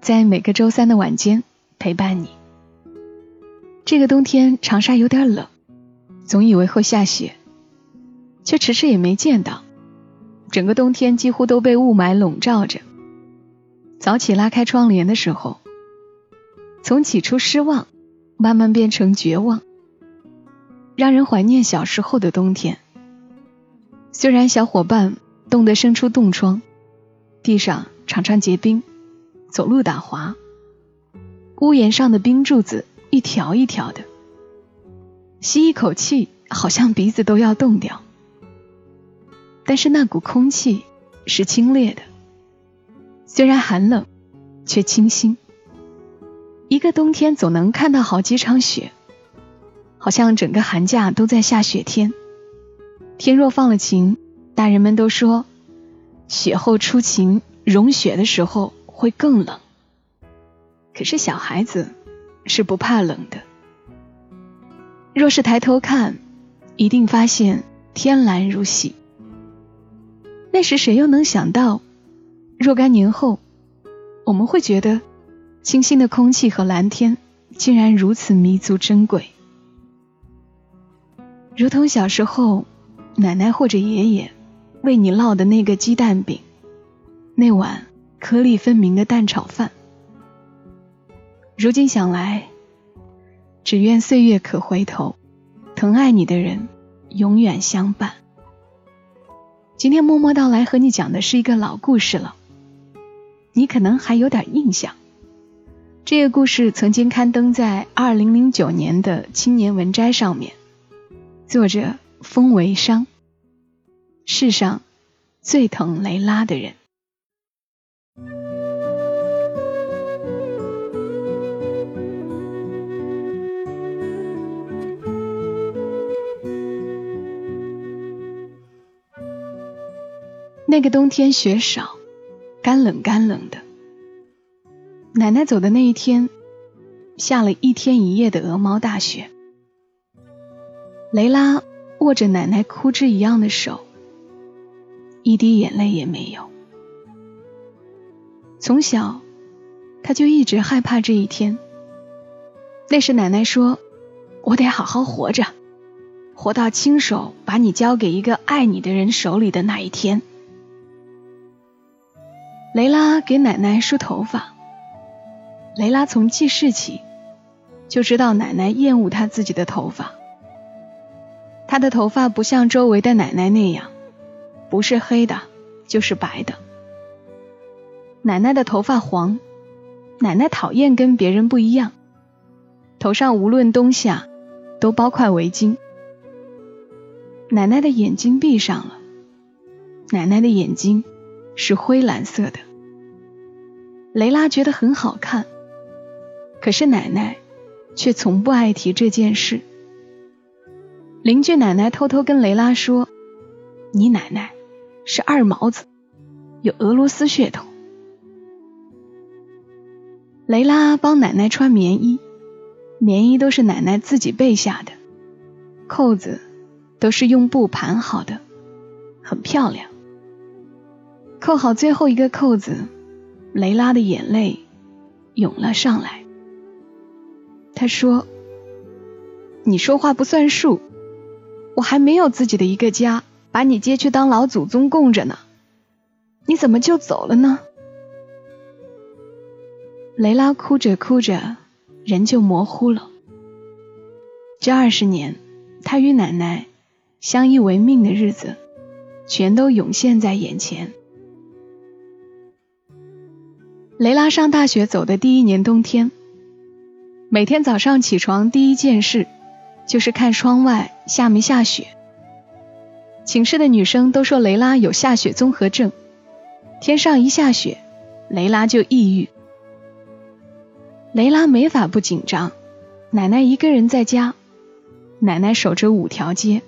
在每个周三的晚间陪伴你。这个冬天长沙有点冷，总以为会下雪，却迟迟也没见到。整个冬天几乎都被雾霾笼罩着。早起拉开窗帘的时候，从起初失望，慢慢变成绝望。让人怀念小时候的冬天。虽然小伙伴冻得生出冻疮，地上常常结冰，走路打滑，屋檐上的冰柱子一条一条的，吸一口气好像鼻子都要冻掉。但是那股空气是清冽的，虽然寒冷，却清新。一个冬天总能看到好几场雪。好像整个寒假都在下雪天，天若放了晴，大人们都说雪后出晴，融雪的时候会更冷。可是小孩子是不怕冷的，若是抬头看，一定发现天蓝如洗。那时谁又能想到，若干年后，我们会觉得清新的空气和蓝天竟然如此弥足珍贵。如同小时候，奶奶或者爷爷为你烙的那个鸡蛋饼，那碗颗粒分明的蛋炒饭。如今想来，只愿岁月可回头，疼爱你的人永远相伴。今天默默到来和你讲的是一个老故事了，你可能还有点印象。这个故事曾经刊登在二零零九年的《青年文摘》上面。作者风为商，世上最疼雷拉的人。那个冬天雪少，干冷干冷的。奶奶走的那一天，下了一天一夜的鹅毛大雪。雷拉握着奶奶枯枝一样的手，一滴眼泪也没有。从小，他就一直害怕这一天。那时奶奶说：“我得好好活着，活到亲手把你交给一个爱你的人手里的那一天。”雷拉给奶奶梳头发。雷拉从记事起就知道奶奶厌恶她自己的头发。她的头发不像周围的奶奶那样，不是黑的，就是白的。奶奶的头发黄，奶奶讨厌跟别人不一样，头上无论冬夏都包块围巾。奶奶的眼睛闭上了，奶奶的眼睛是灰蓝色的。雷拉觉得很好看，可是奶奶却从不爱提这件事。邻居奶奶偷偷跟雷拉说：“你奶奶是二毛子，有俄罗斯血统。”雷拉帮奶奶穿棉衣，棉衣都是奶奶自己备下的，扣子都是用布盘好的，很漂亮。扣好最后一个扣子，雷拉的眼泪涌了上来。她说：“你说话不算数。”我还没有自己的一个家，把你接去当老祖宗供着呢，你怎么就走了呢？雷拉哭着哭着，人就模糊了。这二十年，她与奶奶相依为命的日子，全都涌现在眼前。雷拉上大学走的第一年冬天，每天早上起床第一件事。就是看窗外下没下雪。寝室的女生都说雷拉有下雪综合症，天上一下雪，雷拉就抑郁。雷拉没法不紧张。奶奶一个人在家，奶奶守着五条街。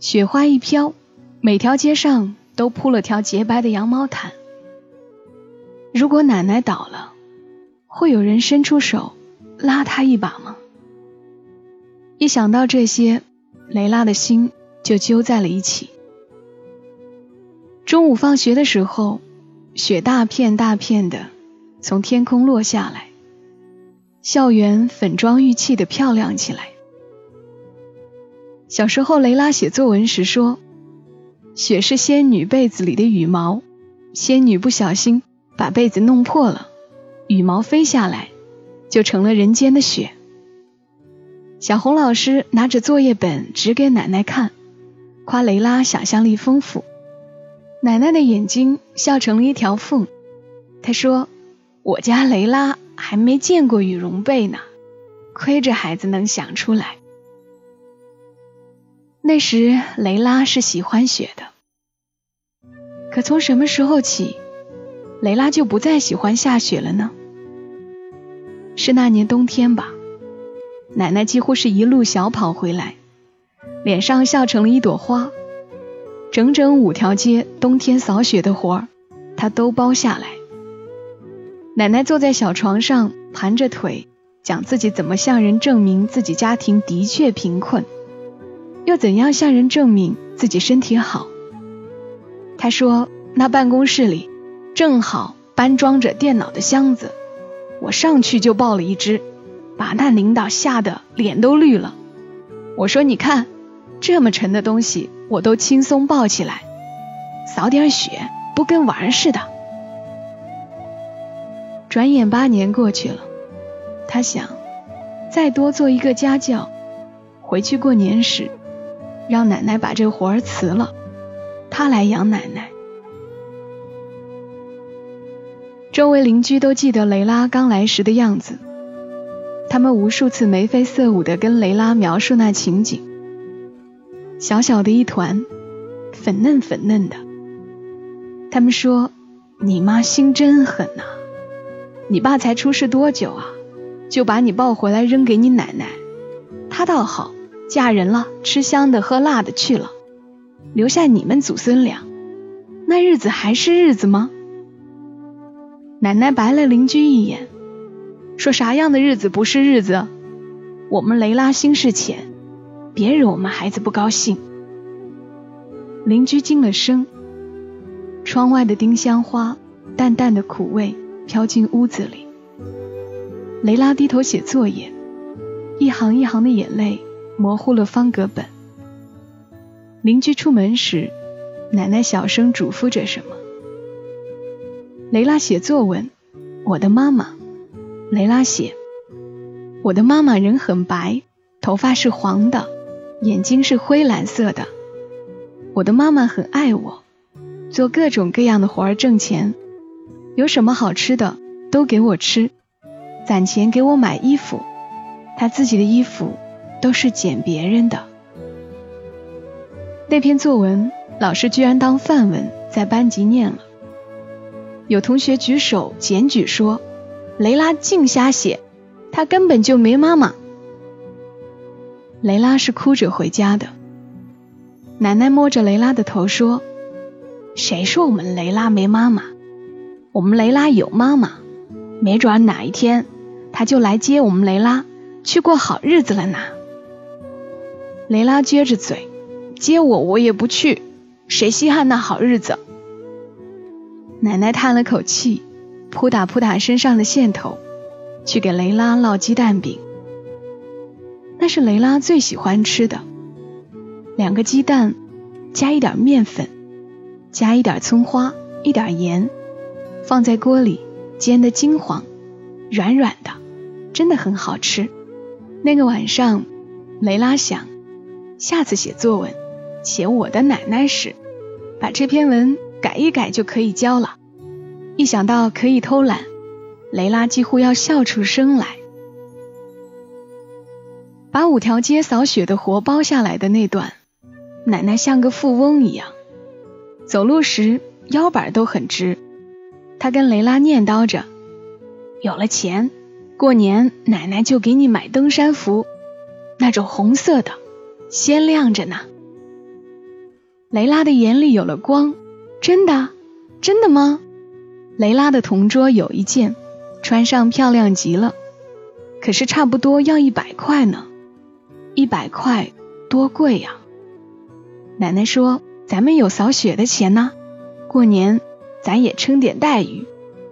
雪花一飘，每条街上都铺了条洁白的羊毛毯。如果奶奶倒了，会有人伸出手拉她一把吗？一想到这些，雷拉的心就揪在了一起。中午放学的时候，雪大片大片的从天空落下来，校园粉妆玉砌的漂亮起来。小时候，雷拉写作文时说：“雪是仙女被子里的羽毛，仙女不小心把被子弄破了，羽毛飞下来，就成了人间的雪。”小红老师拿着作业本指给奶奶看，夸雷拉想象力丰富。奶奶的眼睛笑成了一条缝。她说：“我家雷拉还没见过羽绒被呢，亏这孩子能想出来。”那时雷拉是喜欢雪的，可从什么时候起，雷拉就不再喜欢下雪了呢？是那年冬天吧。奶奶几乎是一路小跑回来，脸上笑成了一朵花。整整五条街冬天扫雪的活儿，她都包下来。奶奶坐在小床上，盘着腿，讲自己怎么向人证明自己家庭的确贫困，又怎样向人证明自己身体好。她说：“那办公室里正好搬装着电脑的箱子，我上去就抱了一只。”把那领导吓得脸都绿了。我说：“你看，这么沉的东西我都轻松抱起来，扫点雪不跟玩似的。”转眼八年过去了，他想再多做一个家教，回去过年时让奶奶把这活儿辞了，他来养奶奶。周围邻居都记得雷拉刚来时的样子。他们无数次眉飞色舞地跟雷拉描述那情景，小小的一团，粉嫩粉嫩的。他们说：“你妈心真狠呐，你爸才出事多久啊，就把你抱回来扔给你奶奶。她倒好，嫁人了，吃香的喝辣的去了，留下你们祖孙俩，那日子还是日子吗？”奶奶白了邻居一眼。说啥样的日子不是日子？我们雷拉心事浅，别惹我们孩子不高兴。邻居惊了声，窗外的丁香花淡淡的苦味飘进屋子里。雷拉低头写作业，一行一行的眼泪模糊了方格本。邻居出门时，奶奶小声嘱咐着什么。雷拉写作文，我的妈妈。雷拉写：“我的妈妈人很白，头发是黄的，眼睛是灰蓝色的。我的妈妈很爱我，做各种各样的活儿挣钱，有什么好吃的都给我吃，攒钱给我买衣服。她自己的衣服都是捡别人的。”那篇作文，老师居然当范文在班级念了。有同学举手检举说。雷拉净瞎写，她根本就没妈妈。雷拉是哭着回家的。奶奶摸着雷拉的头说：“谁说我们雷拉没妈妈？我们雷拉有妈妈，没准哪一天她就来接我们雷拉去过好日子了呢。”雷拉撅着嘴：“接我我也不去，谁稀罕那好日子？”奶奶叹了口气。扑打扑打身上的线头，去给雷拉烙鸡蛋饼。那是雷拉最喜欢吃的。两个鸡蛋，加一点面粉，加一点葱花，一点盐，放在锅里煎得金黄，软软的，真的很好吃。那个晚上，雷拉想，下次写作文，写我的奶奶时，把这篇文改一改就可以交了。一想到可以偷懒，雷拉几乎要笑出声来。把五条街扫雪的活包下来的那段，奶奶像个富翁一样，走路时腰板都很直。她跟雷拉念叨着：“有了钱，过年奶奶就给你买登山服，那种红色的，鲜亮着呢。雷拉的眼里有了光，真的，真的吗？雷拉的同桌有一件，穿上漂亮极了，可是差不多要一百块呢，一百块多贵呀！奶奶说：“咱们有扫雪的钱呢，过年咱也撑点待遇。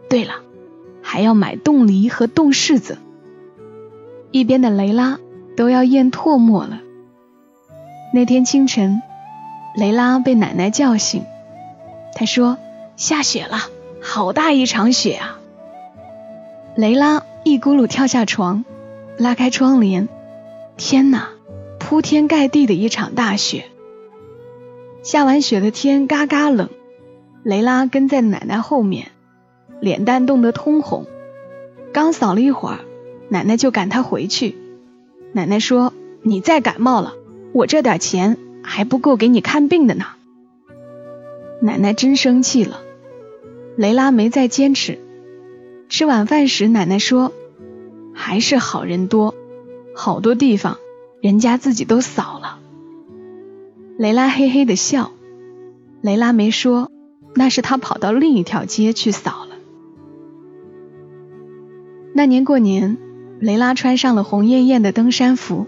对了，还要买冻梨和冻柿子。”一边的雷拉都要咽唾沫了。那天清晨。雷拉被奶奶叫醒，他说：“下雪了，好大一场雪啊！”雷拉一咕噜跳下床，拉开窗帘，天哪，铺天盖地的一场大雪。下完雪的天嘎嘎冷，雷拉跟在奶奶后面，脸蛋冻得通红。刚扫了一会儿，奶奶就赶她回去。奶奶说：“你再感冒了，我这点钱。”还不够给你看病的呢。奶奶真生气了。雷拉没再坚持。吃晚饭时，奶奶说：“还是好人多，好多地方人家自己都扫了。”雷拉嘿嘿的笑。雷拉没说，那是他跑到另一条街去扫了。那年过年，雷拉穿上了红艳艳的登山服。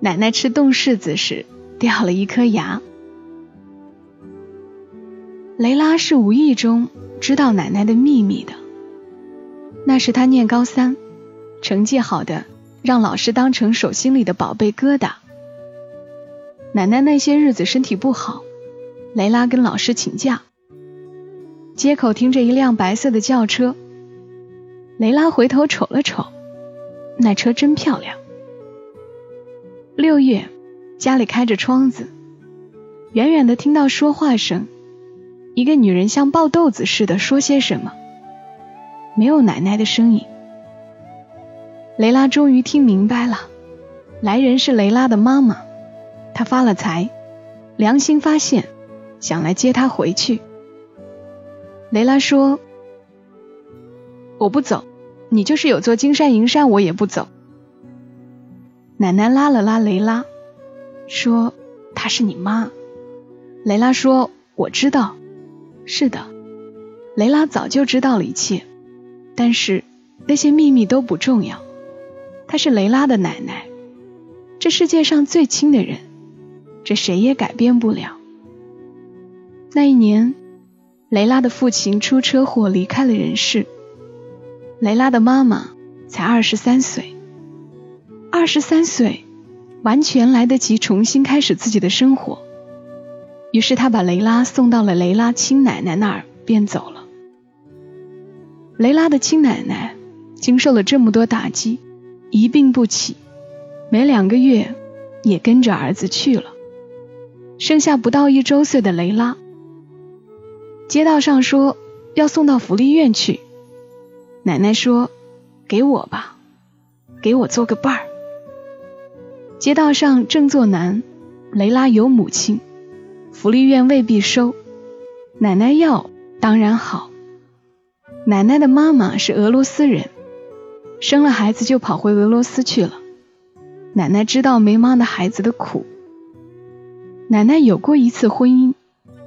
奶奶吃冻柿子时。掉了一颗牙。雷拉是无意中知道奶奶的秘密的。那是她念高三，成绩好的让老师当成手心里的宝贝疙瘩。奶奶那些日子身体不好，雷拉跟老师请假。街口停着一辆白色的轿车，雷拉回头瞅了瞅，那车真漂亮。六月。家里开着窗子，远远的听到说话声，一个女人像爆豆子似的说些什么，没有奶奶的声音。雷拉终于听明白了，来人是雷拉的妈妈，她发了财，良心发现，想来接她回去。雷拉说：“我不走，你就是有座金山银山，我也不走。”奶奶拉了拉雷拉。说她是你妈，雷拉说我知道，是的，雷拉早就知道了一切，但是那些秘密都不重要。她是雷拉的奶奶，这世界上最亲的人，这谁也改变不了。那一年，雷拉的父亲出车祸离开了人世，雷拉的妈妈才二十三岁，二十三岁。完全来得及重新开始自己的生活，于是他把雷拉送到了雷拉亲奶奶那儿，便走了。雷拉的亲奶奶经受了这么多打击，一病不起，没两个月也跟着儿子去了，剩下不到一周岁的雷拉。街道上说要送到福利院去，奶奶说：“给我吧，给我做个伴儿。”街道上正坐男，雷拉有母亲，福利院未必收，奶奶要当然好。奶奶的妈妈是俄罗斯人，生了孩子就跑回俄罗斯去了。奶奶知道没妈的孩子的苦。奶奶有过一次婚姻，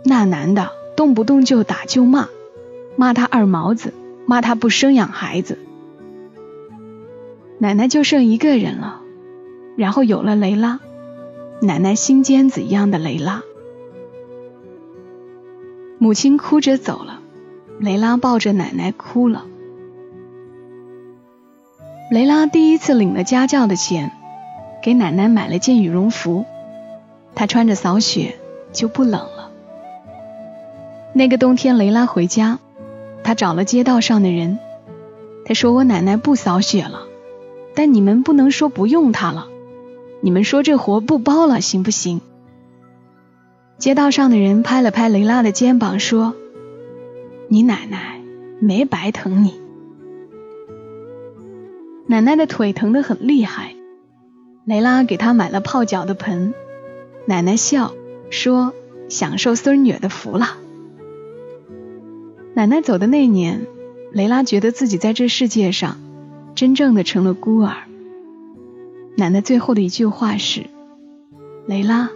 那男的动不动就打就骂，骂他二毛子，骂他不生养孩子。奶奶就剩一个人了。然后有了雷拉，奶奶心尖子一样的雷拉。母亲哭着走了，雷拉抱着奶奶哭了。雷拉第一次领了家教的钱，给奶奶买了件羽绒服，她穿着扫雪就不冷了。那个冬天，雷拉回家，她找了街道上的人，她说：“我奶奶不扫雪了，但你们不能说不用她了。”你们说这活不包了，行不行？街道上的人拍了拍雷拉的肩膀，说：“你奶奶没白疼你。”奶奶的腿疼得很厉害，雷拉给她买了泡脚的盆。奶奶笑说：“享受孙女的福了。”奶奶走的那年，雷拉觉得自己在这世界上真正的成了孤儿。奶奶最后的一句话是：“雷拉，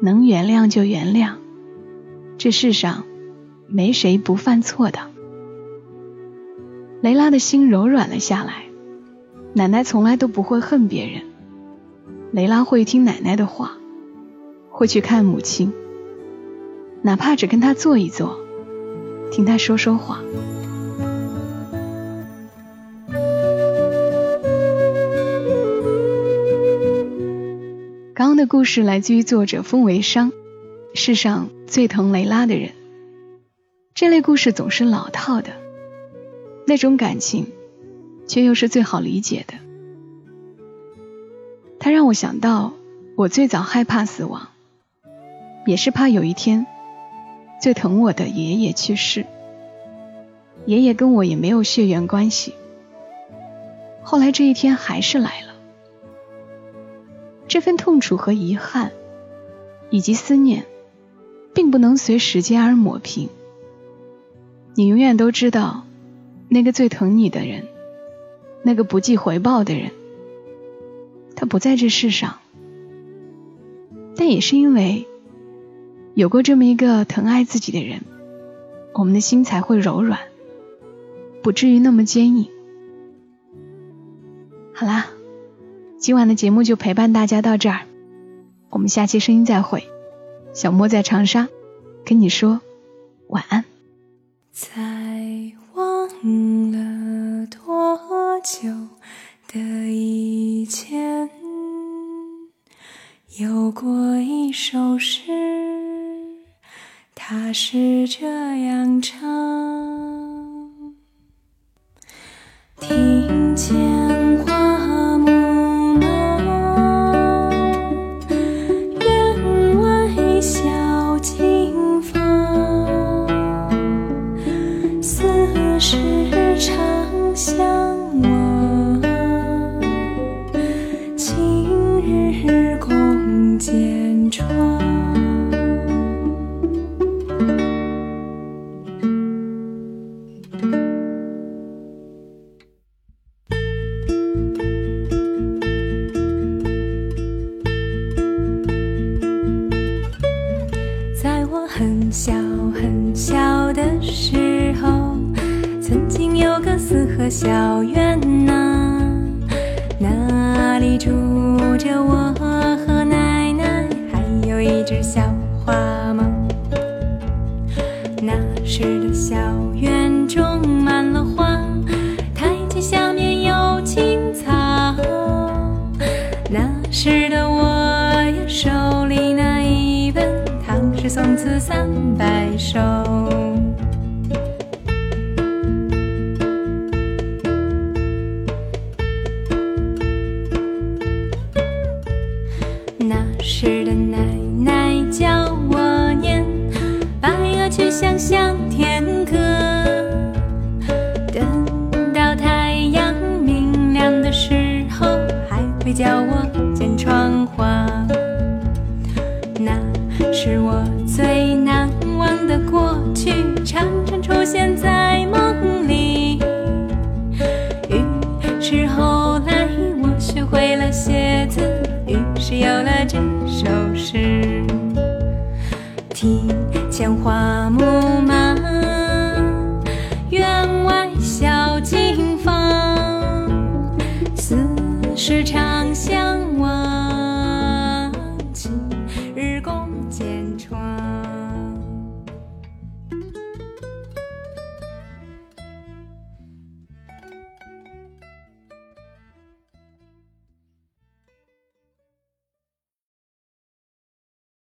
能原谅就原谅，这世上没谁不犯错的。”雷拉的心柔软了下来。奶奶从来都不会恨别人，雷拉会听奶奶的话，会去看母亲，哪怕只跟她坐一坐，听她说说话。的故事来自于作者风为商，世上最疼雷拉的人。这类故事总是老套的，那种感情。却又是最好理解的。他让我想到，我最早害怕死亡，也是怕有一天，最疼我的爷爷去世。爷爷跟我也没有血缘关系，后来这一天还是来了。这份痛楚和遗憾，以及思念，并不能随时间而抹平。你永远都知道，那个最疼你的人。那个不计回报的人，他不在这世上，但也是因为有过这么一个疼爱自己的人，我们的心才会柔软，不至于那么坚硬。好啦，今晚的节目就陪伴大家到这儿，我们下期声音再会。小莫在长沙，跟你说晚安。在忘了多久的以前，有过一首诗，它是这样唱：小院呐，那里住着我和奶奶，还有一只小花猫。那时的小院种满了花，台阶下面有青草。那时的我呀，手里拿一本。唐诗宋词三百首，是后来我学会了写字，于是有了这首诗。庭前花木满，